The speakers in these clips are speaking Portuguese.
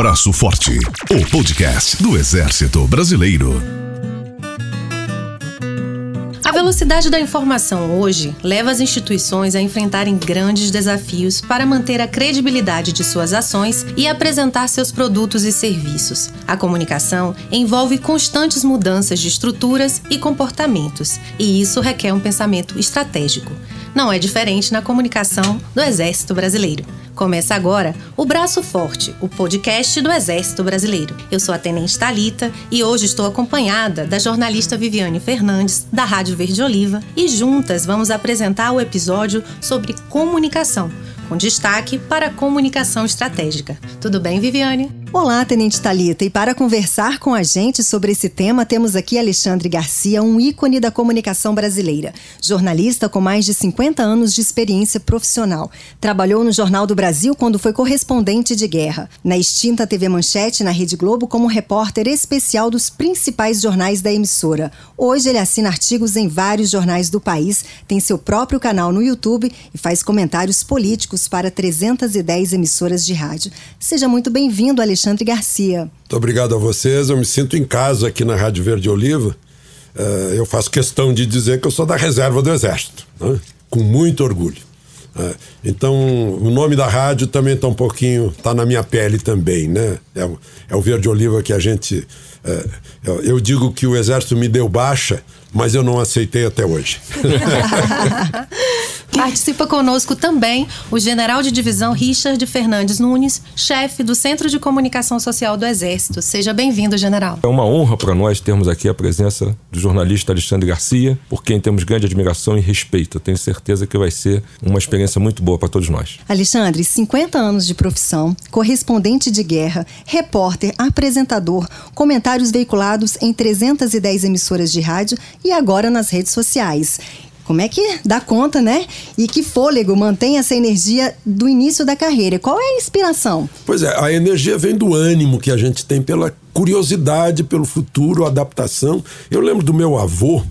Braço Forte, o podcast do Exército Brasileiro. A velocidade da informação hoje leva as instituições a enfrentarem grandes desafios para manter a credibilidade de suas ações e apresentar seus produtos e serviços. A comunicação envolve constantes mudanças de estruturas e comportamentos, e isso requer um pensamento estratégico. Não é diferente na comunicação do Exército Brasileiro. Começa agora o Braço Forte, o podcast do Exército Brasileiro. Eu sou a Tenente Talita e hoje estou acompanhada da jornalista Viviane Fernandes, da Rádio Verde Oliva, e juntas vamos apresentar o episódio sobre comunicação, com destaque para comunicação estratégica. Tudo bem, Viviane? Olá, Tenente Talita, e para conversar com a gente sobre esse tema, temos aqui Alexandre Garcia, um ícone da comunicação brasileira, jornalista com mais de 50 anos de experiência profissional. Trabalhou no Jornal do Brasil quando foi correspondente de guerra, na extinta TV Manchete na Rede Globo como repórter especial dos principais jornais da emissora. Hoje ele assina artigos em vários jornais do país, tem seu próprio canal no YouTube e faz comentários políticos para 310 emissoras de rádio. Seja muito bem-vindo, Alexandre Alexandre Garcia. Muito obrigado a vocês. Eu me sinto em casa aqui na Rádio Verde Oliva. Uh, eu faço questão de dizer que eu sou da reserva do Exército, né? com muito orgulho. Uh, então, o nome da rádio também está um pouquinho, está na minha pele também, né? É, é, o Verde Oliva que a gente. Uh, eu, eu digo que o Exército me deu baixa, mas eu não aceitei até hoje. Participa conosco também o general de divisão Richard Fernandes Nunes, chefe do Centro de Comunicação Social do Exército. Seja bem-vindo, general. É uma honra para nós termos aqui a presença do jornalista Alexandre Garcia, por quem temos grande admiração e respeito. Eu tenho certeza que vai ser uma experiência muito boa para todos nós. Alexandre, 50 anos de profissão, correspondente de guerra, repórter, apresentador, comentários veiculados em 310 emissoras de rádio e agora nas redes sociais. Como é que dá conta, né? E que fôlego mantém essa energia do início da carreira? Qual é a inspiração? Pois é, a energia vem do ânimo que a gente tem pela curiosidade pelo futuro, adaptação. Eu lembro do meu avô,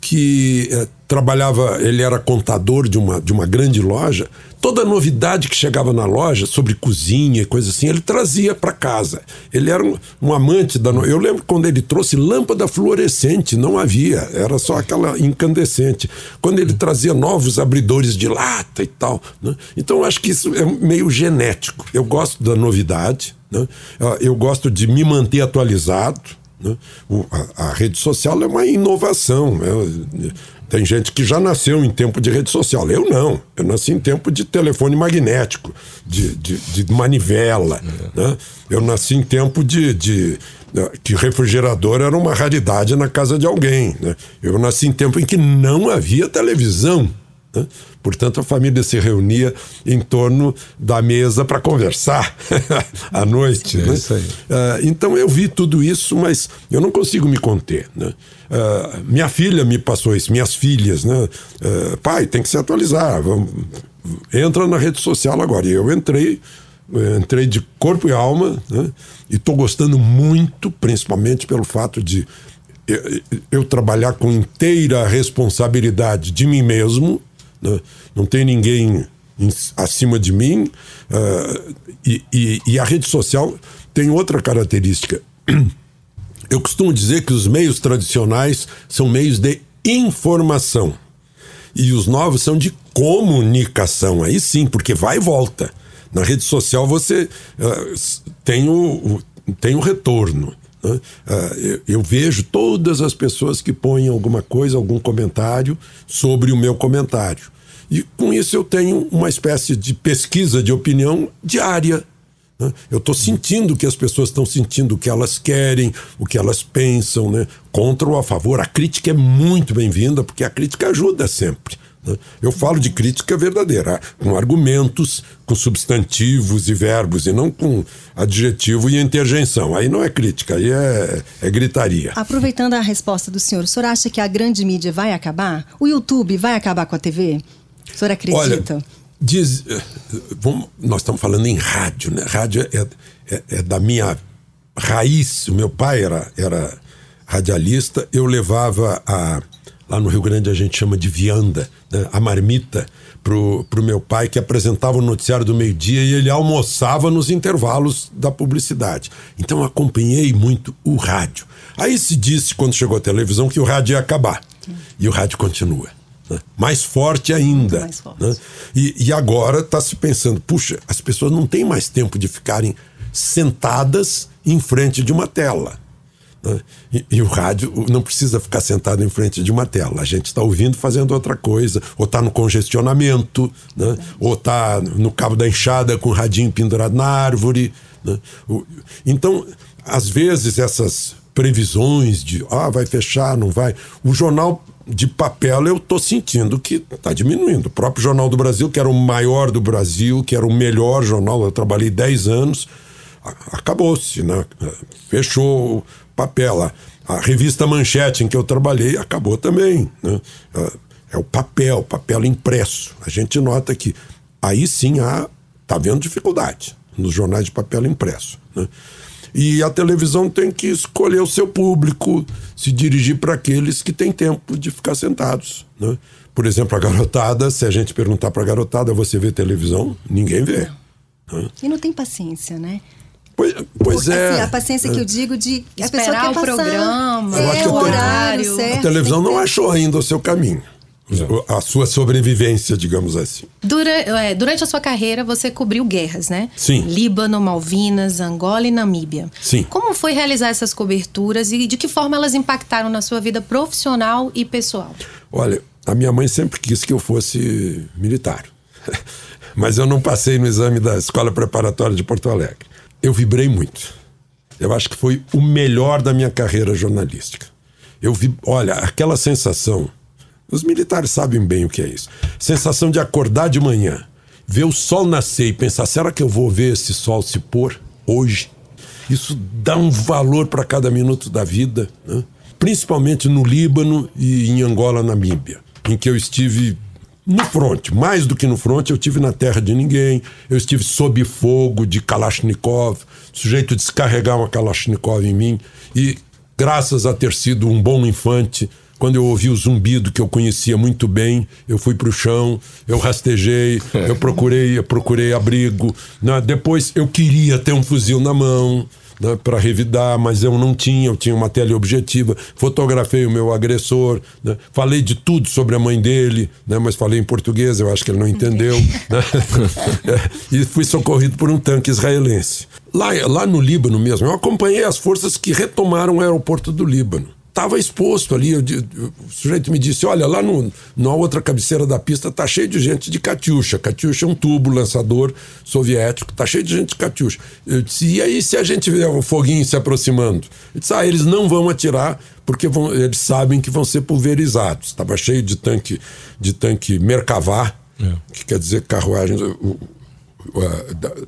que é, trabalhava, ele era contador de uma, de uma grande loja. Toda novidade que chegava na loja sobre cozinha e coisa assim, ele trazia para casa. Ele era um, um amante da. Eu lembro quando ele trouxe lâmpada fluorescente, não havia, era só aquela incandescente. Quando ele trazia novos abridores de lata e tal. Né? Então, acho que isso é meio genético. Eu gosto da novidade, né? eu gosto de me manter atualizado. Né? O, a, a, rede social é uma inovação. É, tem gente que já nasceu em tempo de rede social. Eu não. Eu nasci em tempo de telefone magnético, de, de, de manivela. É. Né? Eu nasci em tempo de, de, que refrigerador era uma raridade na casa de alguém. Né? Eu nasci em tempo em que não havia televisão. Né? Portanto, a família se reunia em torno da mesa para conversar à noite. É né? isso aí. Uh, então eu vi tudo isso, mas eu não consigo me conter. Né? Uh, minha filha me passou isso, minhas filhas, né? Uh, pai, tem que se atualizar. Vamos, entra na rede social agora. E eu entrei, entrei de corpo e alma, né? e estou gostando muito, principalmente pelo fato de eu, eu trabalhar com inteira responsabilidade de mim mesmo né? não tem ninguém em, acima de mim. Uh, e, e, e a rede social tem outra característica. Eu costumo dizer que os meios tradicionais são meios de informação. E os novos são de comunicação. Aí sim, porque vai e volta. Na rede social você uh, tem, o, tem o retorno. Né? Uh, eu, eu, vejo todas as pessoas que põem alguma coisa, algum comentário sobre o meu comentário. E com isso eu tenho uma espécie de pesquisa de opinião diária. Né? Eu estou sentindo o que as pessoas estão sentindo, o que elas querem, o que elas pensam, né? contra ou a favor. A crítica é muito bem-vinda, porque a crítica ajuda sempre. Né? Eu falo de crítica verdadeira, com argumentos, com substantivos e verbos, e não com adjetivo e interjeição. Aí não é crítica, aí é, é gritaria. Aproveitando a resposta do senhor, o senhor acha que a grande mídia vai acabar? O YouTube vai acabar com a TV? O senhor acredita? Olha, diz, eh, vamos, nós estamos falando em rádio, né? Rádio é, é, é, da minha raiz. O meu pai era, era radialista, eu levava a. Lá no Rio Grande a gente chama de vianda, né? a marmita, pro, pro meu pai que apresentava o noticiário do meio-dia e ele almoçava nos intervalos da publicidade. Então acompanhei muito o rádio. Aí se disse, quando chegou a televisão, que o rádio ia acabar. E o rádio continua. Né? Mais forte ainda. Mais forte. Né? E, e agora está se pensando, puxa, as pessoas não têm mais tempo de ficarem sentadas em frente de uma tela. Né? E, e, o rádio não precisa ficar sentado em frente de uma tela. A gente está ouvindo fazendo outra coisa, ou está no congestionamento, né? ou está no cabo da enxada com o radinho pendurado na árvore. Né? Então, às vezes, essas previsões de ah, vai fechar, não vai. O jornal de papel eu estou sentindo que está diminuindo. O próprio Jornal do Brasil, que era o maior do Brasil, que era o melhor jornal, eu trabalhei 10 anos, acabou-se, né? Fechou papel. A, revista Manchete em que eu trabalhei acabou também. Né? É o papel, papel impresso. A gente nota que aí sim há, tá vendo dificuldade nos jornais de papel impresso. Né? E a televisão tem que escolher o seu público, se dirigir para aqueles que têm tempo de ficar sentados. Né? Por exemplo, a garotada, se a gente perguntar para a garotada, você vê televisão? Ninguém vê. Né? E não tem paciência, né? Pois, pois é. Assim, a paciência que eu digo de esperar o passar, programa, é, o horário. Certo, a televisão não achou ainda o seu caminho. A sua sobrevivência, digamos assim. Durante, é, durante, a sua carreira, você cobriu guerras, né? Sim. Líbano, Malvinas, Angola e Namíbia. Sim. Como foi realizar essas coberturas e de que forma elas impactaram na sua vida profissional e pessoal? Olha, a minha mãe sempre quis que eu fosse militar. Mas eu não passei no exame da Escola Preparatória de Porto Alegre eu vibrei muito. Eu acho que foi o melhor da minha carreira jornalística. Eu vi, olha, aquela sensação. Os militares sabem bem o que é isso. Sensação de acordar de manhã, ver o sol nascer e pensar: será que eu vou ver esse sol se pôr hoje? Isso dá um valor para cada minuto da vida, né? principalmente no Líbano e em Angola, Namíbia, em que eu estive no fronte, mais do que no fronte, eu tive na terra de ninguém, eu estive sob fogo de Kalashnikov, sujeito descarregar uma Kalashnikov em mim, e graças a ter sido um bom infante, quando eu ouvi o zumbido que eu conhecia muito bem, eu fui para o chão, eu rastejei, eu procurei, eu procurei abrigo. Né? Depois eu queria ter um fuzil na mão né, para revidar, mas eu não tinha, eu tinha uma teleobjetiva. Fotografei o meu agressor, né, falei de tudo sobre a mãe dele, né, mas falei em português, eu acho que ele não entendeu. Né, e fui socorrido por um tanque israelense. Lá, lá no Líbano mesmo, eu acompanhei as forças que retomaram o aeroporto do Líbano estava exposto ali. Eu, o sujeito me disse: Olha, lá no, na outra cabeceira da pista tá cheio de gente de Katyusha. Katyusha é um tubo lançador soviético, tá cheio de gente de Katyusha. Eu disse: E aí, se a gente vê um foguinho se aproximando? Eu disse: Ah, eles não vão atirar porque vão, eles sabem que vão ser pulverizados. Estava cheio de tanque, de tanque Merkavá, é. que quer dizer carruagens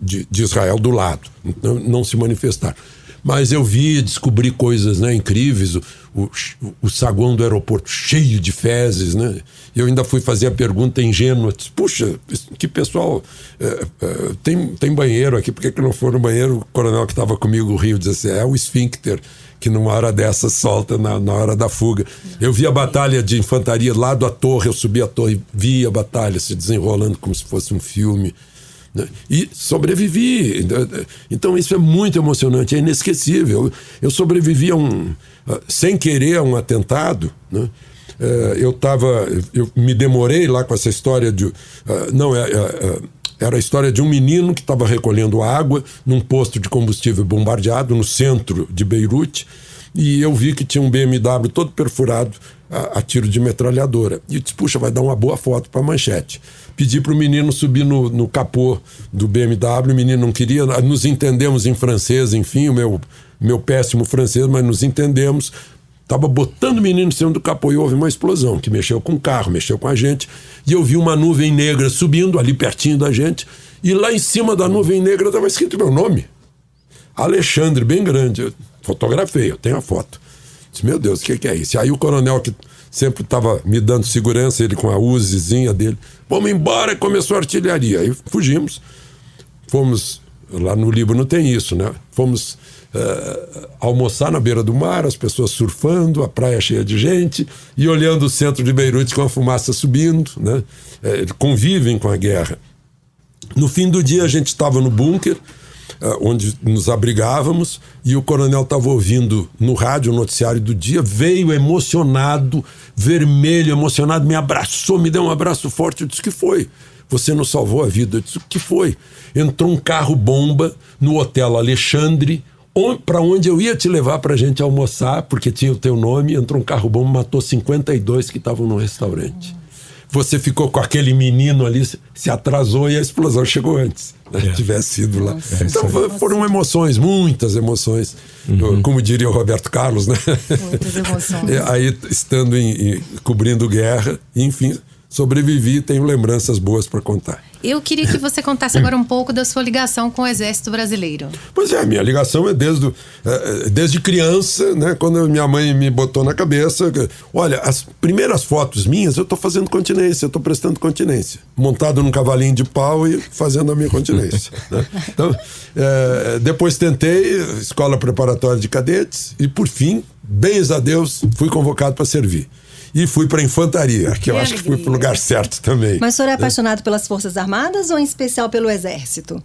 de, de Israel do lado. Não, não se manifestaram mas eu vi, descobri coisas né, incríveis, o, o, o, saguão do aeroporto cheio de fezes, né? Eu ainda fui fazer a pergunta ingênua, disse, puxa, que pessoal, é, é, tem, tem banheiro aqui, por que, que não for no banheiro? O coronel que estava comigo, o Rio, disse assim, é o esfíncter, que numa hora dessa solta na, na hora da fuga. Eu vi a batalha de infantaria lá da torre, eu subi a torre, vi a batalha se desenrolando como se fosse um filme. E sobrevivi. Então isso é muito emocionante, é inesquecível. Eu sobrevivi a um, sem querer a um atentado. Né? É, eu estava, eu me demorei lá com essa história de, não é, é, era a história de um menino que estava recolhendo água num posto de combustível bombardeado no centro de Beirute e eu vi que tinha um BMW todo perfurado a, a tiro de metralhadora. E eu disse, puxa, vai dar uma boa foto para manchete pedi para o menino subir no, no capô do BMW, o menino não queria, nos entendemos em francês, enfim, o meu, meu péssimo francês, mas nos entendemos. Estava botando o menino em cima do capô e houve uma explosão que mexeu com o carro, mexeu com a gente. E eu vi uma nuvem negra subindo ali pertinho da gente. E lá em cima da nuvem negra estava escrito meu nome. Alexandre, bem grande. Eu fotografei, eu tenho a foto. Disse, meu Deus, o que, que é isso? Aí o coronel que sempre estava me dando segurança, ele com a Uzizinha dele. Vamos embora, começou a artilharia. Aí fugimos, fomos Lá no Líbano tem isso, né? Fomos uh, almoçar na beira do mar, as pessoas surfando, a praia cheia de gente, e olhando o centro de Beirute com a fumaça subindo, né? É, convivem com a guerra. No fim do dia, a gente estava no bunker, onde nos abrigávamos, e o coronel estava ouvindo no rádio o noticiário do dia, veio emocionado, vermelho, emocionado, me abraçou, me deu um abraço forte. Eu disse: que foi? Você nos salvou a vida. Eu disse: o que foi? Entrou um carro-bomba no Hotel Alexandre, para onde eu ia te levar para a gente almoçar, porque tinha o teu nome. Entrou um carro-bomba, matou 52 que estavam no restaurante você ficou com aquele menino ali, se atrasou e a explosão chegou antes. Né? É. Tivesse sido lá. É, então foram emoções, muitas emoções. Uhum. Como diria o Roberto Carlos, né? Muitas emoções. Aí estando em, em, cobrindo guerra, enfim, sobrevivi e tenho lembranças boas para contar. Eu queria que você contasse agora um pouco da sua ligação com o Exército Brasileiro. Pois é, a minha ligação é desde, é, é, desde criança, né? Quando minha mãe me botou na cabeça. Olha, as primeiras fotos minhas eu estou fazendo continência, eu estou prestando continência. Montado num cavalinho de pau e fazendo a minha continência. né? Então, é, depois tentei escola preparatória de cadetes e, por fim, bens a Deus, fui convocado para servir e fui para a infantaria, que, que eu alegria. acho que fui para o lugar certo também. Mas o senhor é apaixonado pelas Forças Armadas ou em especial pelo Exército?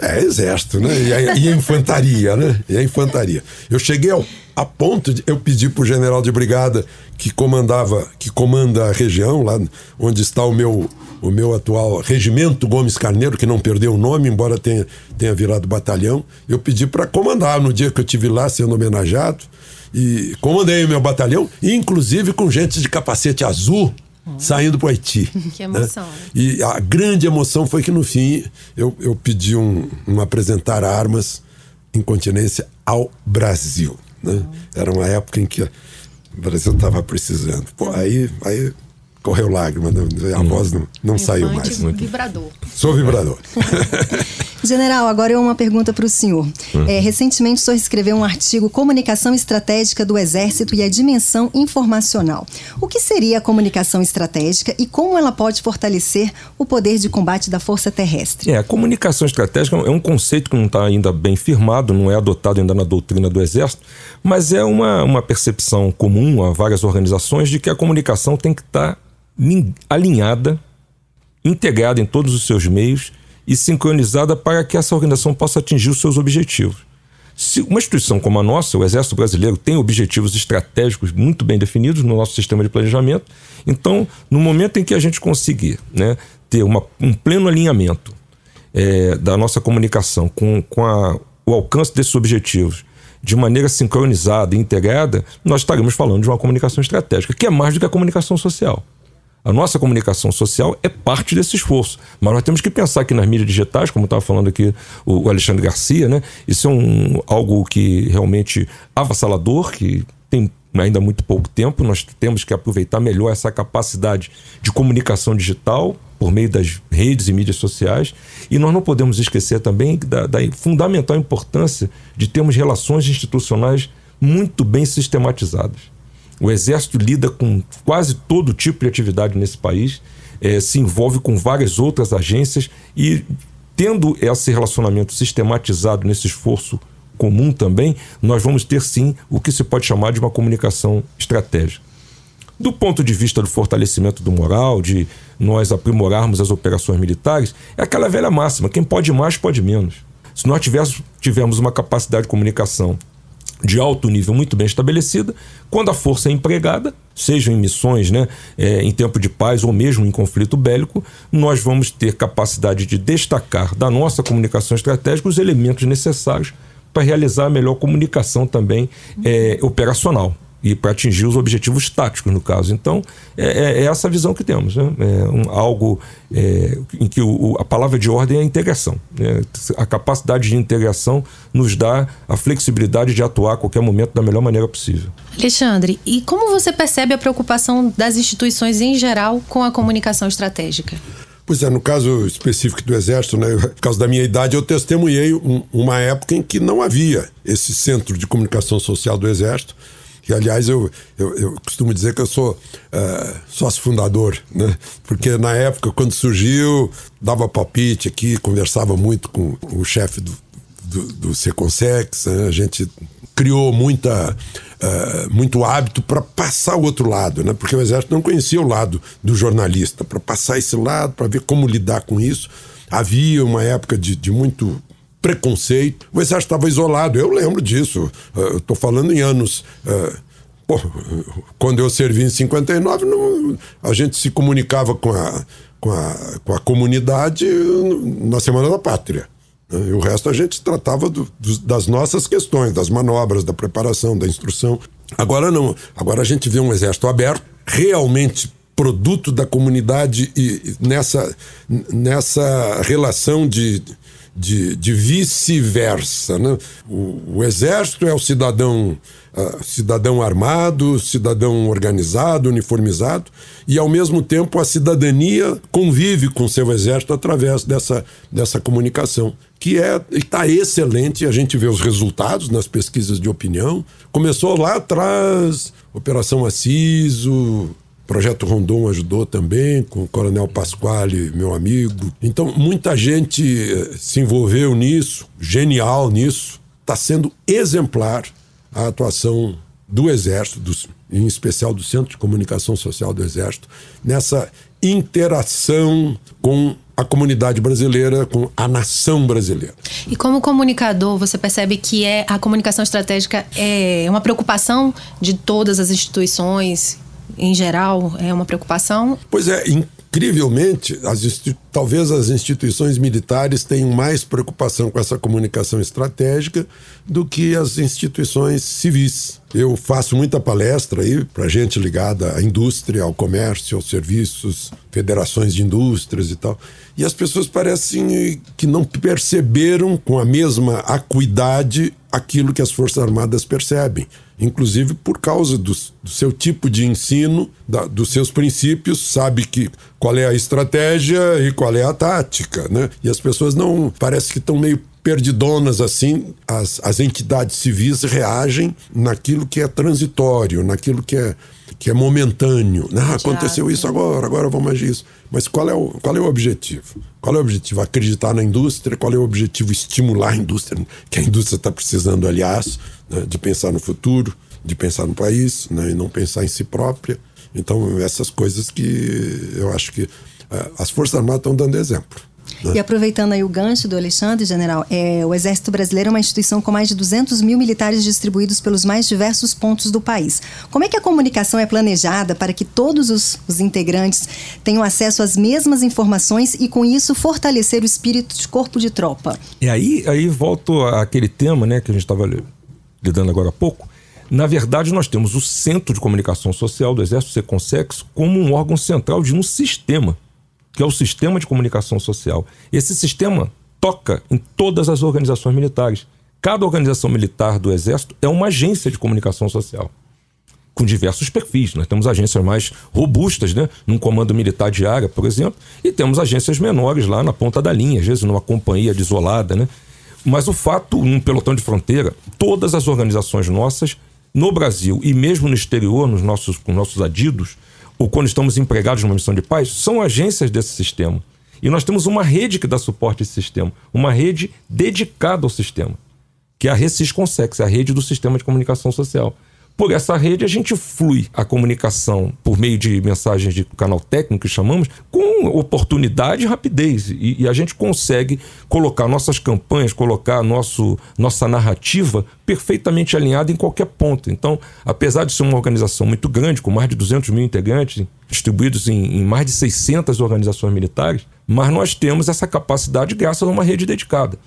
É, exército, né? E a, e a infantaria, né? E a infantaria. Eu cheguei ao, a ponto de eu pedir para o general de brigada que comandava, que comanda a região, lá onde está o meu, o meu atual regimento Gomes Carneiro, que não perdeu o nome, embora tenha, tenha virado batalhão. Eu pedi para comandar no dia que eu tive lá sendo homenageado e comandei o meu batalhão, inclusive com gente de capacete azul saindo para o Haiti. Que né? emoção. Né? E a grande emoção foi que no fim eu, eu pedi um, um apresentar armas em continência ao Brasil. Né? Era uma época em que o Brasil estava precisando. Pô, aí, aí correu lágrima, a hum. voz não, não saiu mais. Vibrador. Sou vibrador. General, agora eu uma pergunta para o senhor. Hum. É, recentemente o senhor escreveu um artigo Comunicação Estratégica do Exército e a Dimensão Informacional. O que seria a comunicação estratégica e como ela pode fortalecer o poder de combate da força terrestre? É, a comunicação estratégica é um conceito que não está ainda bem firmado, não é adotado ainda na doutrina do Exército, mas é uma, uma percepção comum a várias organizações de que a comunicação tem que estar tá alinhada, integrada em todos os seus meios e sincronizada para que essa organização possa atingir os seus objetivos. Se uma instituição como a nossa, o Exército Brasileiro, tem objetivos estratégicos muito bem definidos no nosso sistema de planejamento, então, no momento em que a gente conseguir né, ter uma, um pleno alinhamento é, da nossa comunicação com, com a, o alcance desses objetivos de maneira sincronizada e integrada, nós estaremos falando de uma comunicação estratégica, que é mais do que a comunicação social. A nossa comunicação social é parte desse esforço. Mas nós temos que pensar que nas mídias digitais, como estava falando aqui o Alexandre Garcia, né? Isso é um, algo que realmente avassalador, que tem ainda muito pouco tempo. Nós temos que aproveitar melhor essa capacidade de comunicação digital por meio das redes e mídias sociais. E nós não podemos esquecer também da, da fundamental importância de termos relações institucionais muito bem sistematizadas. O Exército lida com quase todo tipo de atividade nesse país, é, se envolve com várias outras agências e, tendo esse relacionamento sistematizado nesse esforço comum também, nós vamos ter sim o que se pode chamar de uma comunicação estratégica. Do ponto de vista do fortalecimento do moral, de nós aprimorarmos as operações militares, é aquela velha máxima: quem pode mais, pode menos. Se nós tivermos, uma capacidade de comunicação de alto nível muito bem estabelecida, quando a força é empregada, seja em missões né, é, em tempo de paz ou mesmo em conflito bélico, nós vamos ter capacidade de destacar da nossa comunicação estratégica os elementos necessários para realizar a melhor comunicação também é, operacional e para atingir os objetivos táticos, no caso. Então, é, é, é essa visão que temos. Né? É um, algo é, em que o, a palavra de ordem é a integração. Né? A capacidade de integração nos dá a flexibilidade de atuar a qualquer momento da melhor maneira possível. Alexandre, e como você percebe a preocupação das instituições em geral com a comunicação estratégica? Pois é, no caso específico do Exército, né, por causa da minha idade, eu testemunhei um, uma época em que não havia esse centro de comunicação social do Exército que aliás eu, eu, eu, costumo dizer que eu sou uh, sócio fundador, né? Porque na época, quando surgiu, dava palpite aqui, conversava muito com o chefe do, do, do Seconsex, né? a gente criou muita, uh, muito hábito para passar o outro lado, né? porque o Exército não conhecia o lado do jornalista, para passar esse lado, para ver como lidar com isso. Havia uma época de, de muito preconceito, o Exército estava isolado, eu lembro disso, uh, estou falando em anos. Pô, quando eu servi em 59, não, a gente se comunicava com a, com a, com a comunidade na Semana da Pátria. Né? E o resto a gente tratava do, do, das nossas questões, das manobras, da preparação, da instrução. Agora não. Agora a gente vê um exército aberto, realmente produto da comunidade e nessa, nessa relação de, de, de vice-versa. Né? O, o, exército é o cidadão, uh, cidadão armado, cidadão organizado, uniformizado, e ao mesmo tempo a cidadania convive com seu exército através dessa, dessa comunicação que é está excelente. A gente vê os resultados nas pesquisas de opinião. Começou lá atrás, Operação Assiso, Projeto Rondon ajudou também, com o Coronel Pasquale, meu amigo. Então, muita gente eh, se envolveu nisso, genial nisso. Está sendo exemplar a atuação do Exército, dos, em especial do Centro de Comunicação Social do Exército, nessa interação com a comunidade brasileira, com a nação brasileira. E como comunicador, você percebe que é a comunicação estratégica é uma preocupação de todas as instituições em geral? É uma preocupação? Pois é, incrivelmente, as talvez as instituições militares tenham mais preocupação com essa comunicação estratégica do que as instituições civis. Eu faço muita palestra aí para gente ligada à indústria, ao comércio, aos serviços, federações de indústrias e tal. E as pessoas parecem que não perceberam com a mesma acuidade aquilo que as Forças Armadas percebem inclusive por causa do, do seu tipo de ensino, da, dos seus princípios, sabe que qual é a estratégia e qual é a tática, né? E as pessoas não parece que estão meio perdidonas assim, as, as entidades civis reagem naquilo que é transitório, naquilo que é, que é momentâneo. Ah, aconteceu isso agora, agora vamos agir isso. Mas qual é, o, qual é o objetivo? Qual é o objetivo? Acreditar na indústria? Qual é o objetivo? Estimular a indústria, que a indústria está precisando, aliás, né, de pensar no futuro, de pensar no país, né, e não pensar em si própria. Então, essas coisas que eu acho que uh, as Forças Armadas estão dando exemplo. E aproveitando aí o gancho do Alexandre, general, é, o Exército Brasileiro é uma instituição com mais de 200 mil militares distribuídos pelos mais diversos pontos do país. Como é que a comunicação é planejada para que todos os, os integrantes tenham acesso às mesmas informações e, com isso, fortalecer o espírito de corpo de tropa? E aí, aí volto àquele tema né, que a gente estava lidando agora há pouco. Na verdade, nós temos o Centro de Comunicação Social do Exército, o como um órgão central de um sistema que é o sistema de comunicação social. Esse sistema toca em todas as organizações militares. Cada organização militar do Exército é uma agência de comunicação social, com diversos perfis. Nós temos agências mais robustas, né? num comando militar de área, por exemplo, e temos agências menores lá na ponta da linha, às vezes numa companhia desolada. Né? Mas o fato, num pelotão de fronteira, todas as organizações nossas, no Brasil e mesmo no exterior, nos nossos, com nossos adidos, ou quando estamos empregados numa missão de paz, são agências desse sistema. E nós temos uma rede que dá suporte a esse sistema, uma rede dedicada ao sistema, que é a Recis Consex, a rede do sistema de comunicação social. Por essa rede, a gente flui a comunicação por meio de mensagens de canal técnico, que chamamos, com oportunidade e rapidez. E, e, a gente consegue colocar nossas campanhas, colocar nosso, nossa narrativa perfeitamente alinhada em qualquer ponto. Então, apesar de ser uma organização muito grande, com mais de 200 mil integrantes, distribuídos em, em mais de 600 organizações militares, mas nós temos essa capacidade graças a uma rede dedicada.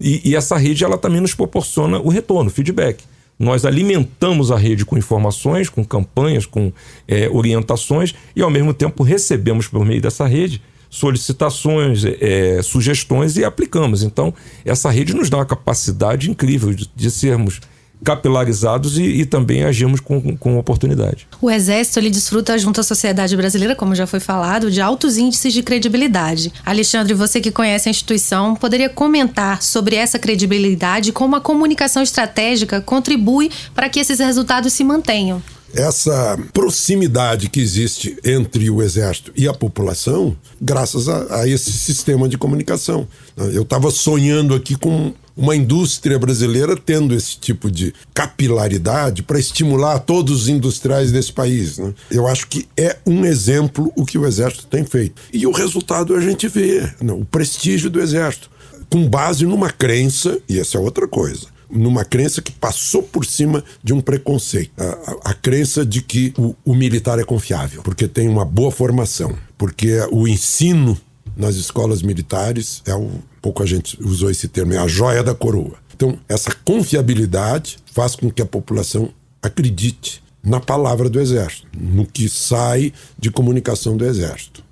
E, e essa rede ela também nos proporciona o retorno, o feedback. Nós alimentamos a rede com informações, com campanhas, com é, orientações e, ao mesmo tempo, recebemos por meio dessa rede solicitações, é, sugestões e aplicamos. Então, essa rede nos dá uma capacidade incrível de, de sermos capilarizados e, e, também agimos com, com oportunidade. O Exército ele desfruta junto à sociedade brasileira, como já foi falado, de altos índices de credibilidade. Alexandre, você que conhece a instituição, poderia comentar sobre essa credibilidade e como a comunicação estratégica contribui para que esses resultados se mantenham? essa proximidade que existe entre o exército e a população, graças a, a esse sistema de comunicação. Eu estava sonhando aqui com uma indústria brasileira tendo esse tipo de capilaridade para estimular todos os industriais desse país. Né? Eu acho que é um exemplo o que o Exército tem feito. E o resultado a gente vê, né? o prestígio do Exército, com base numa crença, e essa é outra coisa numa crença que passou por cima de um preconceito. A, a, a crença de que o, o, militar é confiável, porque tem uma boa formação, porque o ensino nas escolas militares é o pouco a gente usou esse termo, é a joia da coroa. Então, essa confiabilidade faz com que a população acredite na palavra do exército, no que sai de comunicação do exército.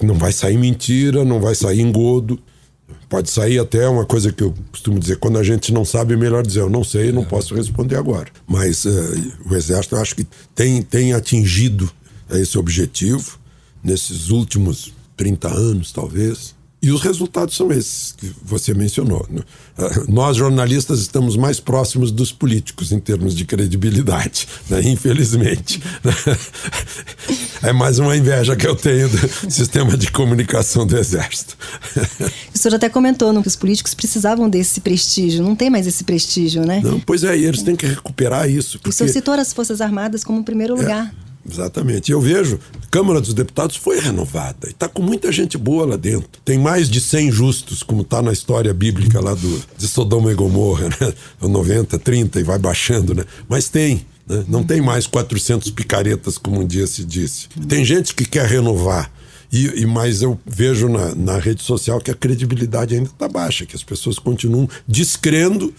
Não vai sair mentira, não vai sair engodo. Pode sair até uma coisa que eu costumo dizer: quando a gente não sabe, é melhor dizer eu não sei, não posso responder agora. Mas uh, o Exército, eu acho que tem, tem atingido esse objetivo nesses últimos 30 anos, talvez. E os resultados são esses que você mencionou. Né? Nós, jornalistas, estamos mais próximos dos políticos em termos de credibilidade, né? infelizmente. É mais uma inveja que eu tenho do sistema de comunicação do Exército. O senhor até comentou que os políticos precisavam desse prestígio, não tem mais esse prestígio, né? Não, pois é, e eles têm que recuperar isso. Porque... O senhor citou as Forças Armadas como primeiro é. lugar. É. Exatamente. Eu vejo, Câmara dos Deputados foi renovada e está com muita gente boa lá dentro. Tem mais de 100 justos, como está na história bíblica lá do, de Sodoma e Gomorra, né? 90, 30 e vai baixando, né? Mas tem. Né? Não tem mais 400 picaretas, como um dia se disse. Tem gente que quer renovar. E, e, mas eu vejo na, na rede social que a credibilidade ainda está baixa, que as pessoas continuam descrendo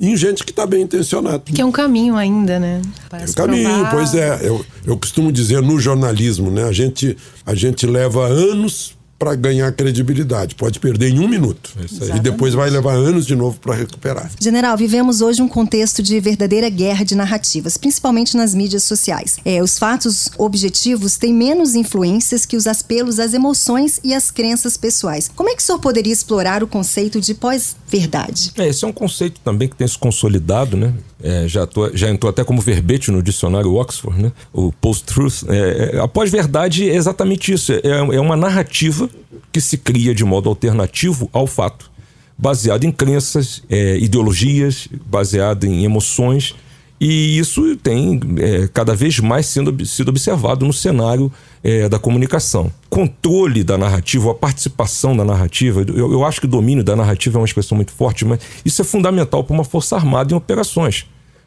em gente que está bem intencionada. Que é um caminho ainda, né? é um caminho, provar. pois é. Eu, eu costumo dizer no jornalismo, né? A gente, a gente leva anos para ganhar credibilidade. Pode perder em um minuto. É e depois vai levar anos de novo para recuperar. General, vivemos hoje um contexto de verdadeira guerra de narrativas, principalmente nas mídias sociais. É, os fatos objetivos têm menos influências que os apelos às emoções e às crenças pessoais. Como é que o senhor poderia explorar o conceito de pós-verdade? É, esse é um conceito também que tem se consolidado, né? É, já, tô, já entrou até como verbete no dicionário Oxford, né? o post-truth. É, é, a pós-verdade é exatamente isso: é, é uma narrativa que se cria de modo alternativo ao fato, baseado em crenças, é, ideologias, baseado em emoções. E isso tem é, cada vez mais sendo, sido observado no cenário é, da comunicação. Controle da narrativa, a participação da narrativa, eu, eu acho que o domínio da narrativa é uma expressão muito forte, mas isso é fundamental para uma força armada em operações.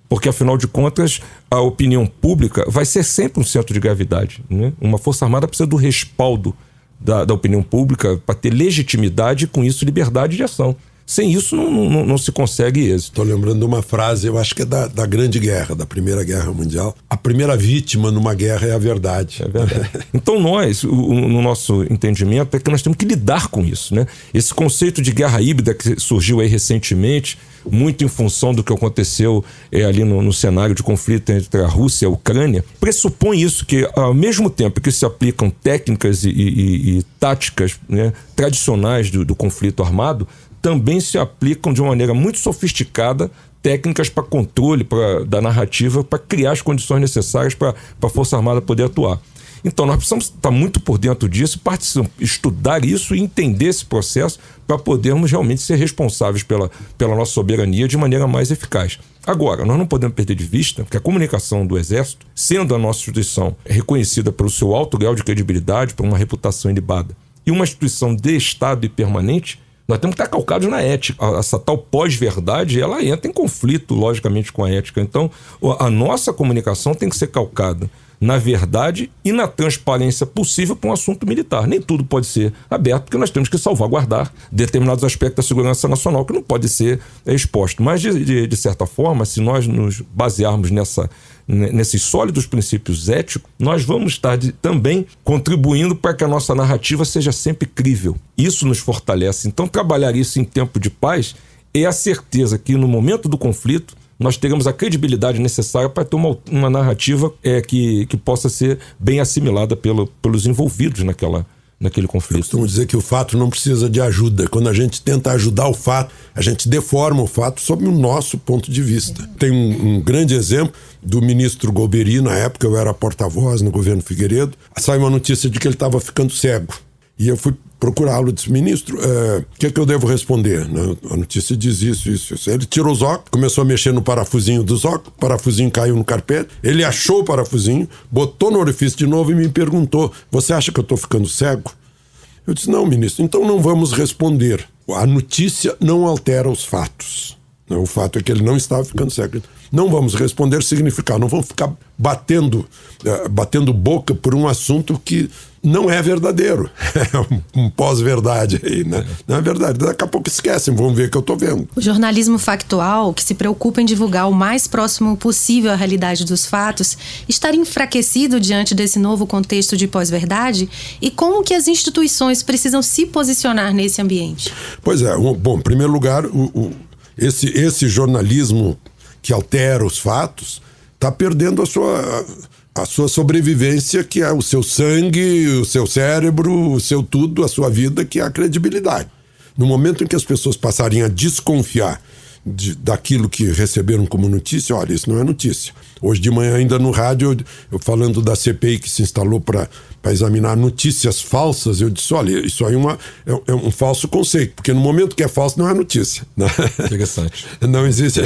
Porque, afinal de contas, a opinião pública vai ser sempre um centro de gravidade. Né? Uma Força Armada precisa do respaldo da, da opinião pública para ter legitimidade e, com isso, liberdade de ação. Sem isso, não, não, não se consegue êxito. Estou lembrando uma frase, eu acho que é da, da Grande Guerra, da Primeira Guerra Mundial. A primeira vítima numa guerra é a verdade. É verdade. então, nós, o, no nosso entendimento, é que nós temos que lidar com isso. Né? Esse conceito de guerra híbrida que surgiu aí recentemente, muito em função do que aconteceu é, ali no, no, cenário de conflito entre a Rússia e a Ucrânia, pressupõe isso, que ao mesmo tempo que se aplicam técnicas e, e, e táticas né, tradicionais do, do conflito armado, também se aplicam de uma maneira muito sofisticada técnicas para controle pra, da narrativa, para criar as condições necessárias para a Força Armada poder atuar. Então, nós precisamos estar muito por dentro disso, estudar isso e entender esse processo para podermos realmente ser responsáveis pela, pela nossa soberania de maneira mais eficaz. Agora, nós não podemos perder de vista que a comunicação do Exército, sendo a nossa instituição reconhecida pelo seu alto grau de credibilidade, por uma reputação ilibada, e uma instituição de Estado e permanente, nós temos que estar calcados na ética. Essa tal pós-verdade, ela entra em conflito, logicamente, com a ética. Então, a nossa comunicação tem que ser calcada na verdade e na transparência possível para um assunto militar. Nem tudo pode ser aberto, porque nós temos que salvaguardar determinados aspectos da segurança nacional que não pode ser exposto. Mas, de, de, de certa forma, se nós nos basearmos nessa, nesses sólidos princípios éticos, nós vamos estar de, também contribuindo para que a nossa narrativa seja sempre crível. Isso nos fortalece. Então, trabalhar isso em tempo de paz é a certeza que no momento do conflito nós teremos a credibilidade necessária para ter uma, uma narrativa é, que, que possa ser bem assimilada pelo, pelos envolvidos naquela, naquele conflito. Costumo dizer que o fato não precisa de ajuda. Quando a gente tenta ajudar o fato, a gente deforma o fato sob o nosso ponto de vista. Tem um, um grande exemplo do ministro Golbery, na época eu era porta-voz no governo Figueiredo, sai uma notícia de que ele estava ficando cego. E eu fui procurá-lo. Disse, ministro, é, o que, é que eu devo responder? Né? A notícia diz isso, isso, isso. Ele tirou os óculos, começou a mexer no parafusinho dos óculos, o parafusinho caiu no carpete, ele achou o parafusinho, botou no orifício de novo e me perguntou: Você acha que eu estou ficando cego? Eu disse: Não, ministro, então não vamos responder. A notícia não altera os fatos. O fato é que ele não estava ficando cego. Não vamos responder significar, não vamos ficar batendo, uh, batendo boca por um assunto que não é verdadeiro. É um pós-verdade aí, né? Não é verdade. Daqui a pouco esquecem, vão ver que eu estou vendo. O jornalismo factual, que se preocupa em divulgar o mais próximo possível a realidade dos fatos, estaria enfraquecido diante desse novo contexto de pós-verdade? E como que as instituições precisam se posicionar nesse ambiente? Pois é. Bom, em primeiro lugar, o, o, esse, esse jornalismo que altera os fatos está perdendo a sua a sua sobrevivência, que é o seu sangue, o seu cérebro, o seu tudo, a sua vida, que é a credibilidade. No momento em que as pessoas passarem a desconfiar de, daquilo que receberam como notícia, olha, isso não é notícia. Hoje de manhã, ainda no rádio, eu, eu falando da CPI que se instalou para examinar notícias falsas, eu disse: olha, isso aí é, uma, é, é, um falso conceito, porque no momento que é falso não é notícia. Né? Interessante. Não existe.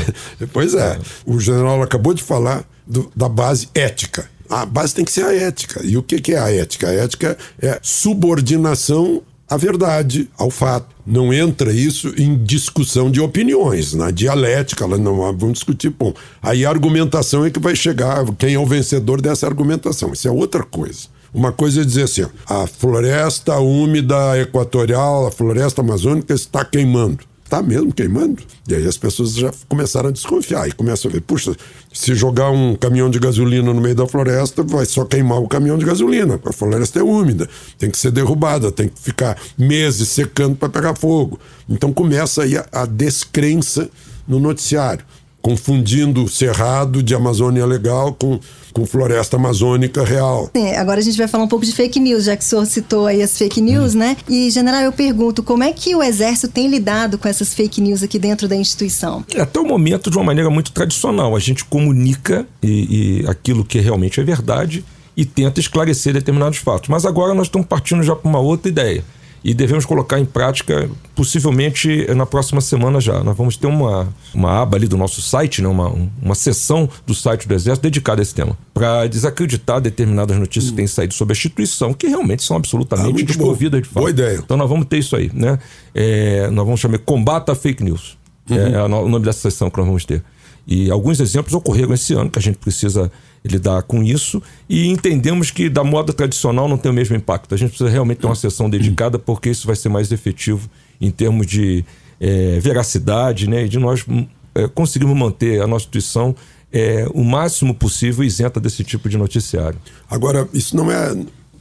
Pois é. O general acabou de falar do, da base ética. A base tem que ser a ética. E o que, é a ética? A ética é subordinação à verdade, ao fato. Não entra isso em discussão de opiniões, na dialética, ela não vamos discutir, bom. Aí a argumentação é que vai chegar, quem é o vencedor dessa argumentação. Isso é outra coisa. Uma coisa é dizer assim: a floresta úmida equatorial, a floresta amazônica está queimando está mesmo queimando. E aí as pessoas já começaram a desconfiar e começam a ver, puxa, se jogar um caminhão de gasolina no meio da floresta, vai só queimar o caminhão de gasolina. A floresta é úmida, tem que ser derrubada, tem que ficar meses secando para pegar fogo. Então começa aí a, a descrença no noticiário confundindo cerrado de Amazônia Legal com, com floresta amazônica real. É, agora a gente vai falar um pouco de fake news, já que o senhor citou aí as fake news, hum. né? E, general, eu pergunto, como é que o Exército tem lidado com essas fake news aqui dentro da instituição? Até o momento, de uma maneira muito tradicional. A gente comunica e, e aquilo que realmente é verdade e tenta esclarecer determinados fatos. Mas agora nós estamos partindo já para uma outra ideia e devemos colocar em prática possivelmente na próxima semana já. Nós vamos ter uma, uma aba ali do nosso site, né? uma, uma sessão do site do Exército dedicada a esse tema, para desacreditar determinadas notícias hum. que têm saído sobre a instituição, que realmente são absolutamente ah, desprovidas de fato. Boa ideia. Então nós vamos ter isso aí. Né? É, nós vamos chamar Combata a Fake News. Uhum. É, é o nome dessa sessão que nós vamos ter. E alguns exemplos ocorreram esse ano que a gente precisa lidar com isso e entendemos que da moda tradicional não tem o mesmo impacto. A gente precisa realmente ter uma sessão dedicada porque isso vai ser mais efetivo em termos de é, veracidade né, e de nós é, conseguirmos manter a nossa instituição é, o máximo possível isenta desse tipo de noticiário. Agora, isso não é,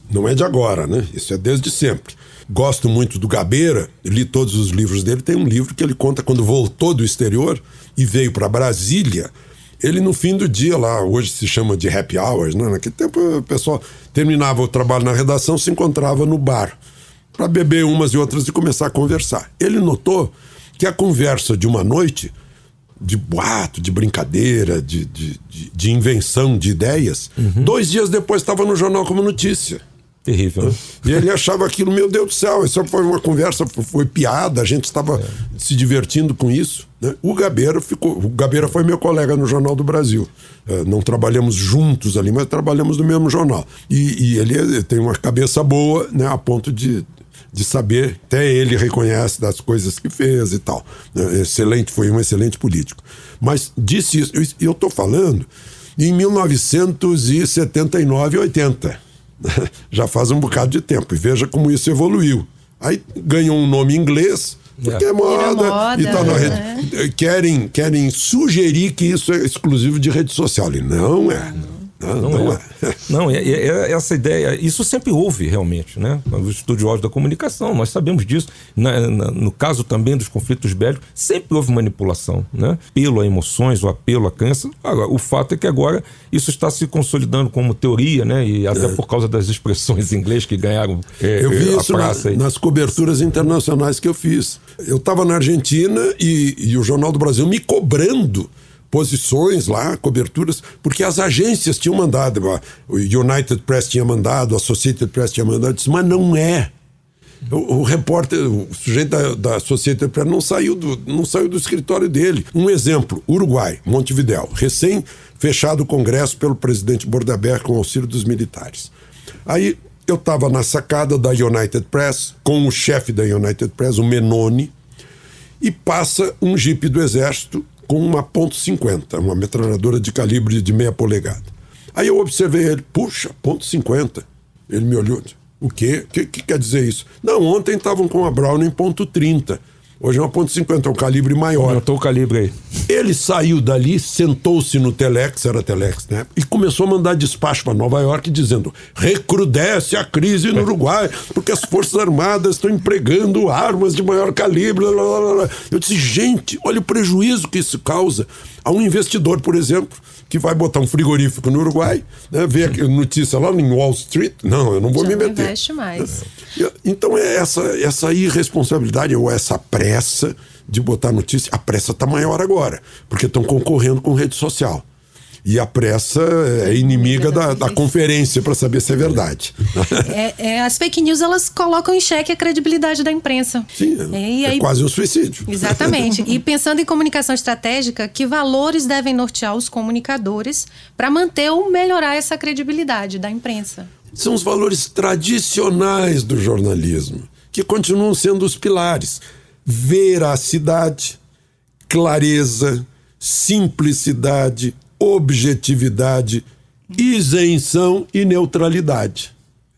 não é de agora, né? Isso é desde sempre. Gosto muito do Gabeira, li todos os livros dele. Tem um livro que ele conta quando voltou do exterior e veio para Brasília ele no fim do dia lá, hoje se chama de happy hours, né? naquele tempo o pessoal terminava o trabalho na redação, se encontrava no bar para beber umas e outras e começar a conversar. Ele notou que a conversa de uma noite, de boato, de brincadeira, de, de, de, de invenção de ideias, uhum. dois dias depois estava no jornal como notícia. Terrível. Né? E ele achava aquilo, meu Deus do céu, isso foi uma conversa, foi piada, a gente estava é. se divertindo com isso. Né? O Gabeira ficou. O Gabeira foi meu colega no Jornal do Brasil. É, não trabalhamos juntos ali, mas trabalhamos no mesmo jornal. E, e ele tem uma cabeça boa, né, a ponto de, de saber, até ele reconhece das coisas que fez e tal. É, excelente, foi um excelente político. Mas disse isso, eu estou falando em 1979 e 80 já faz um bocado de tempo. E veja como isso evoluiu. Aí ganhou um nome inglês, porque é, é moda, moda, e tá na rede. É. Querem, querem sugerir que isso é exclusivo de rede social. E não é. Não. Não, não, não é. é. Não, é, é, é, essa ideia. Isso sempre houve, realmente, né? Os estudiosos da comunicação, nós sabemos disso. Na, na, no caso também dos conflitos bélicos, sempre houve manipulação, né? Apelo a emoções, o apelo à crença. Agora, o fato é que agora isso está se consolidando como teoria, né? E até é. por causa das expressões em inglês que ganharam é, eu vi isso na, nas coberturas internacionais que eu fiz. Eu estava na Argentina e, e o Jornal do Brasil me cobrando posições lá, coberturas, porque as agências tinham mandado, o United Press tinha mandado, a Associated Press tinha mandado, disse, mas não é. O, o repórter, o sujeito da, da Sociedade Press não saiu, do, não saiu do escritório dele. Um exemplo: Uruguai, Montevidéu, recém fechado o Congresso pelo presidente Bordaber com auxílio dos militares. Aí eu estava na sacada da United Press com o chefe da United Press, o Menoni, e passa um jipe do exército com uma ponto .50, uma metralhadora de calibre de meia polegada. Aí eu observei ele, puxa, ponto .50. Ele me olhou, o quê? O que, que, quer dizer isso? Não, ontem estavam com a Browning ponto .30. Hoje é uma ponto .50, é um calibre maior. Aumentou o calibre aí. Ele saiu dali, sentou-se no Telex, era Telex, né? E começou a mandar despacho para Nova York dizendo: recrudesce a crise no Uruguai, porque as Forças Armadas estão empregando armas de maior calibre. Blá, blá, blá. Eu disse: gente, olha o prejuízo que isso causa a um investidor, por exemplo, que vai botar um frigorífico no Uruguai, né, ver notícia lá em Wall Street. Não, eu não vou Já me não meter. investe mais. Então é essa, essa irresponsabilidade ou essa pressa de botar notícia. A pressa está maior agora, porque estão concorrendo com rede social. E a pressa é inimiga da, da conferência para saber se é verdade. É, é, as fake news elas colocam em xeque a credibilidade da imprensa. Sim, E é aí- quase um suicídio. Exatamente. E pensando em comunicação estratégica, que valores devem nortear os comunicadores para manter ou melhorar essa credibilidade da imprensa? São os valores tradicionais do jornalismo, que continuam sendo os pilares: veracidade, clareza, simplicidade, objetividade, isenção e neutralidade.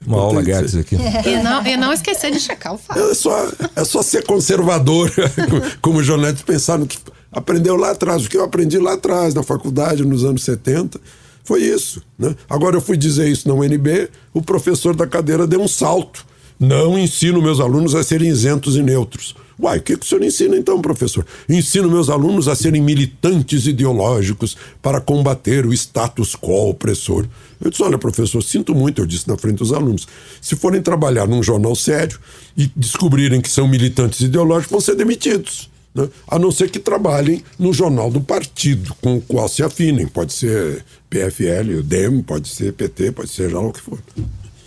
Uma aula grátis aqui. E não, e não esquecer de checar o fato. É só, é só ser conservador, como os jornalistas pensaram que aprendeu lá atrás. O que eu aprendi lá atrás, na faculdade, nos anos 70, foi isso. Né? Agora eu fui dizer isso na UNB, o professor da cadeira deu um salto. Não ensino meus alunos a serem isentos e neutros. Uai, o que, que o senhor ensina então, professor? Ensino meus alunos a serem militantes ideológicos para combater o status quo opressor. Eu disse: olha, professor, sinto muito, eu disse na frente dos alunos. Se forem trabalhar num jornal sério e descobrirem que são militantes ideológicos, vão ser demitidos. Né? A não ser que trabalhem no jornal do partido com o qual se afinem. Pode ser PFL, o DEM, pode ser PT, pode ser já o que for.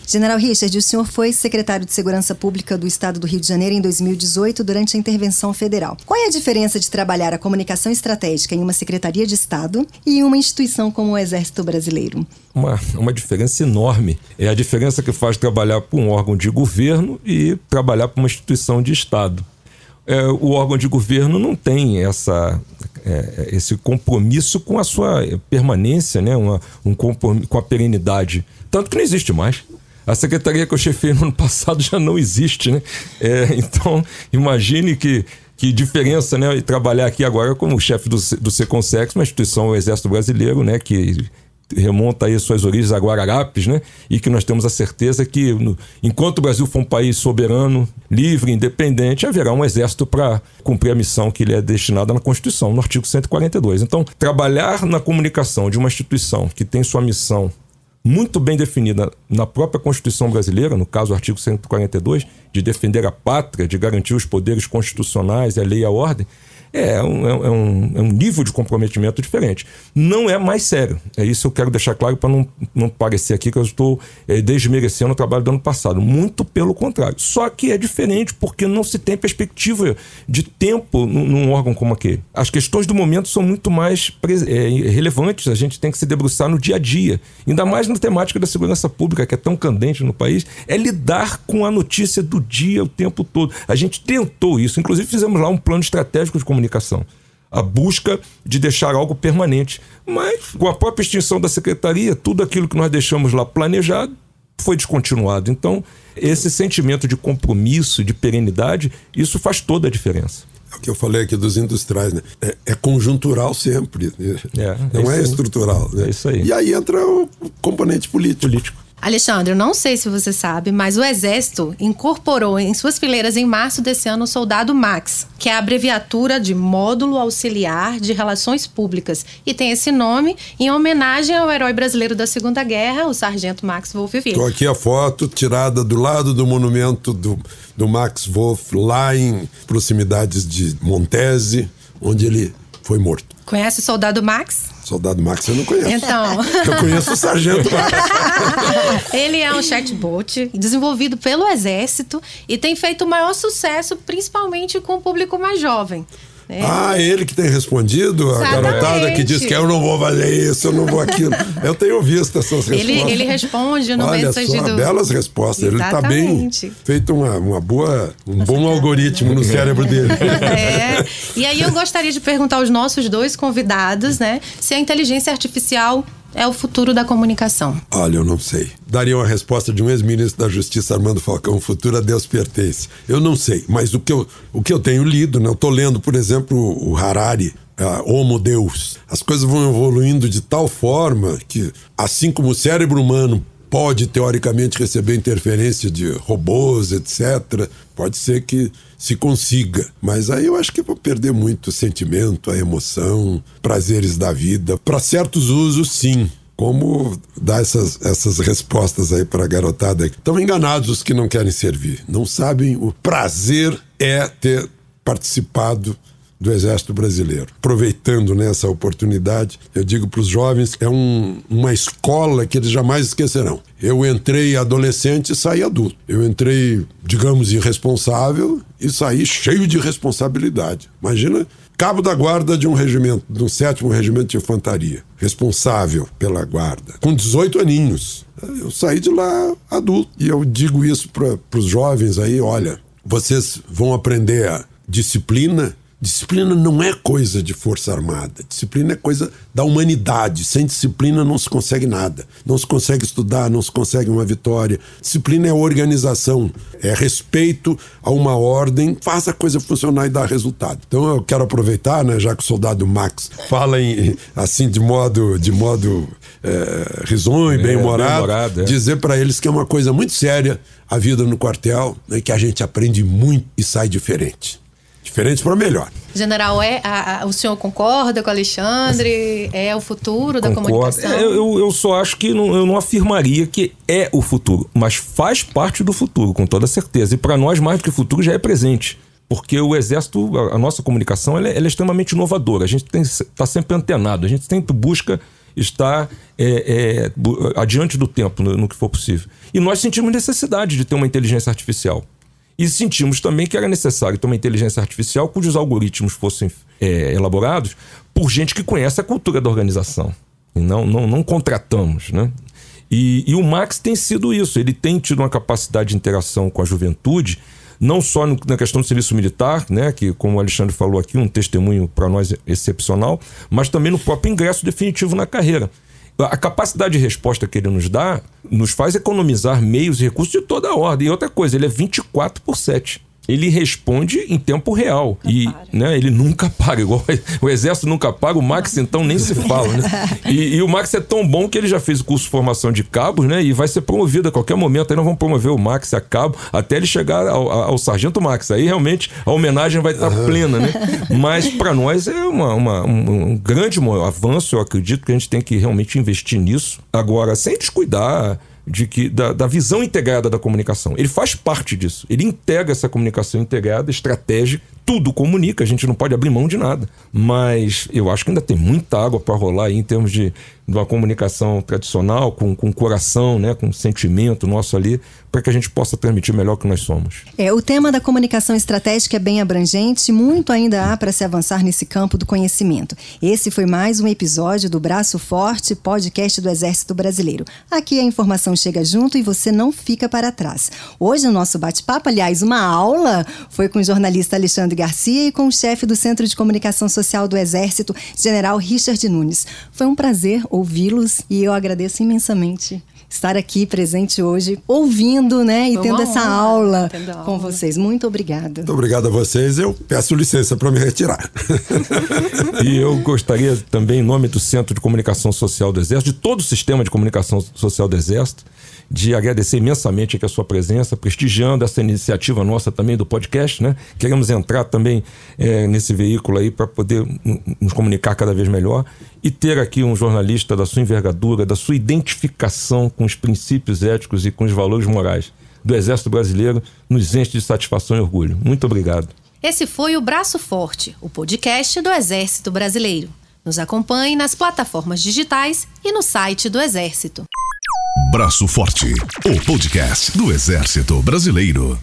General Richard, o senhor foi secretário de Segurança Pública do Estado do Rio de Janeiro em 2018 durante a intervenção federal. Qual é a diferença de trabalhar a comunicação estratégica em uma Secretaria de Estado e em uma instituição como o Exército Brasileiro? Uma, uma diferença enorme. É a diferença que faz trabalhar para um órgão de governo e trabalhar para uma instituição de Estado. É, o órgão de governo não tem essa, é, esse compromisso com a sua permanência, né? Uma, um com a perenidade. Tanto que não existe mais. A secretaria que eu chefei no ano passado já não existe, né? É, então, imagine que, que diferença, né? E trabalhar aqui agora como chefe do, do Seconsex, uma instituição, o Exército Brasileiro, né? Que remonta aí suas origens a Guararapes, né? E que nós temos a certeza que, no, enquanto o Brasil for um país soberano, livre, independente, haverá um exército para cumprir a missão que lhe é destinada na Constituição, no artigo 142. Então, trabalhar na comunicação de uma instituição que tem sua missão muito bem definida na própria Constituição brasileira, no caso o artigo 142, de defender a pátria, de garantir os poderes constitucionais, a lei e a ordem, é um, é um, é um nível de comprometimento diferente. Não é mais sério. É isso que eu quero deixar claro para não, não parecer aqui que eu estou é, desmerecendo o trabalho do ano passado. Muito pelo contrário. Só que é diferente porque não se tem perspectiva de tempo num, num órgão como aquele. As questões do momento são muito mais é, relevantes. A gente tem que se debruçar no dia a dia. Ainda mais na temática da segurança pública, que é tão candente no país, é lidar com a notícia do dia o tempo todo. A gente tentou isso. Inclusive fizemos lá um plano estratégico de comunicação a busca de deixar algo permanente. Mas, com a própria extinção da secretaria, tudo aquilo que nós deixamos lá planejado foi descontinuado. Então, esse sentimento de compromisso, de perenidade, isso faz toda a diferença. É o que eu falei aqui dos industriais, né? É, é conjuntural sempre. É, não é é, estrutural. Né? É isso aí. E aí entra o componente político. Político. Alexandre, eu não sei se você sabe, mas o Exército incorporou em suas fileiras em março desse ano o soldado Max, que é a abreviatura de Módulo Auxiliar de Relações Públicas, e tem esse nome em homenagem ao herói brasileiro da Segunda Guerra, o sargento Max Wolff Filho. Estou aqui a foto tirada do lado do monumento do, do Max Wolff, lá em proximidades de Montese, onde ele foi morto. Conhece o soldado Max? Soldado Max eu não conheço. Então. eu conheço o Sargento Max. ele é um chatbot desenvolvido pelo Exército e tem feito o maior sucesso, principalmente com o público mais jovem. É. Ah, ele que tem respondido, a garotada que diz que eu não vou fazer isso, eu não vou aquilo. eu tenho visto essas respostas. Ele, ele responde no Olha mensagem só, do... belas respostas. Exatamente. Ele está bem feito uma, uma boa, um bom algoritmo no cérebro dele. É. E aí eu gostaria de perguntar aos nossos dois convidados, né, se a inteligência artificial é o futuro da comunicação? Olha, eu não sei. Daria uma resposta de um ex-ministro da Justiça, Armando Falcão: o futuro a Deus pertence. Eu não sei, mas o que eu, o que eu tenho lido, né? eu estou lendo, por exemplo, o Harari, Homo Deus. As coisas vão evoluindo de tal forma que, assim como o cérebro humano pode teoricamente receber interferência de robôs, etc. Pode ser que se consiga, mas aí eu acho que vou perder muito o sentimento, a emoção, prazeres da vida. Para certos usos, sim. Como dar essas, essas respostas aí para a garotada? Estão enganados os que não querem servir. Não sabem o prazer é ter participado do Exército Brasileiro. Aproveitando nessa oportunidade, eu digo para os jovens é um, uma escola que eles jamais esquecerão. Eu entrei adolescente e saí adulto. Eu entrei, digamos, irresponsável e saí cheio de responsabilidade. Imagina cabo da guarda de um regimento, do sétimo regimento de infantaria, responsável pela guarda, com 18 aninhos. Eu saí de lá adulto. E eu digo isso para os jovens aí: olha, vocês vão aprender a disciplina Disciplina não é coisa de força armada. Disciplina é coisa da humanidade. Sem disciplina não se consegue nada. Não se consegue estudar, não se consegue uma vitória. Disciplina é organização, é respeito a uma ordem, faz a coisa funcionar e dar resultado. Então eu quero aproveitar, né, já que o soldado Max fala em, assim de modo de modo é, risonho, bem humorado, é, dizer para eles que é uma coisa muito séria a vida no quartel, né, que a gente aprende muito e sai diferente diferentes para melhor. General, é, a, a, o senhor concorda com o Alexandre? É o futuro da Concordo. comunicação? É, eu, eu só acho que não, eu não afirmaria que é o futuro, mas faz parte do futuro, com toda certeza. E para nós, mais do que futuro, já é presente. Porque o Exército, a, a nossa comunicação, ela é, ela é, extremamente inovadora. A gente está sempre antenado, a gente sempre busca estar é, é, adiante do tempo no, no que for possível. E nós sentimos necessidade de ter uma inteligência artificial. E sentimos também que era necessário ter uma inteligência artificial cujos algoritmos fossem é, elaborados por gente que conhece a cultura da organização. E não, não, não contratamos, né? E, e, o Max tem sido isso. Ele tem tido uma capacidade de interação com a juventude, não só no, na questão do serviço militar, né, que, como o Alexandre falou aqui, um testemunho para nós excepcional, mas também no próprio ingresso definitivo na carreira. A capacidade de resposta que ele nos dá nos faz economizar meios e recursos de toda a ordem. E outra coisa, ele é 24 por 7 ele responde em tempo real. Nunca e né, ele nunca paga. Igual o Exército nunca paga, o Max então nem se fala. Né? E, e, o Max é tão bom que ele já fez o curso de formação de cabos, né? E vai ser promovido a qualquer momento. Aí nós vamos promover o Max a cabo até ele chegar ao, ao Sargento Max. Aí realmente a homenagem vai estar plena, né? Mas para nós é uma, uma, um, um grande avanço. Eu acredito que a gente tem que realmente investir nisso. Agora, sem descuidar de que da, da, visão integrada da comunicação. Ele faz parte disso. Ele integra essa comunicação integrada, estratégica, tudo comunica, a gente não pode abrir mão de nada. Mas eu acho que ainda tem muita água para rolar aí em termos de, de uma comunicação tradicional, com, com coração, né, com sentimento nosso ali, para que a gente possa transmitir melhor o que nós somos. É, o tema da comunicação estratégica é bem abrangente, muito ainda há para se avançar nesse campo do conhecimento. Esse foi mais um episódio do Braço Forte, podcast do Exército Brasileiro. Aqui a informação chega junto e você não fica para trás. Hoje o nosso bate-papo, aliás, uma aula, foi com o jornalista Alexandre Garcia e com o chefe do Centro de Comunicação Social do Exército, General Richard Nunes. Foi um prazer ouvi-los e eu agradeço imensamente estar aqui presente hoje, ouvindo, né, e tendo essa aula com vocês. Muito obrigada. Muito obrigado a vocês. Eu peço licença para me retirar. e eu gostaria também, em nome do Centro de Comunicação Social do Exército, de todo o sistema de comunicação social do Exército, de agradecer imensamente aqui a sua presença, prestigiando essa iniciativa nossa também do podcast, né? Queremos entrar também é, nesse veículo aí para poder nos comunicar cada vez melhor e ter aqui um jornalista da sua envergadura, da sua identificação com os princípios éticos e com os valores morais do Exército Brasileiro, nos enche de satisfação e orgulho. Muito obrigado. Esse foi o Braço Forte, o podcast do Exército Brasileiro. Nos acompanhe nas plataformas digitais e no site do Exército. Braço Forte, o podcast do Exército Brasileiro.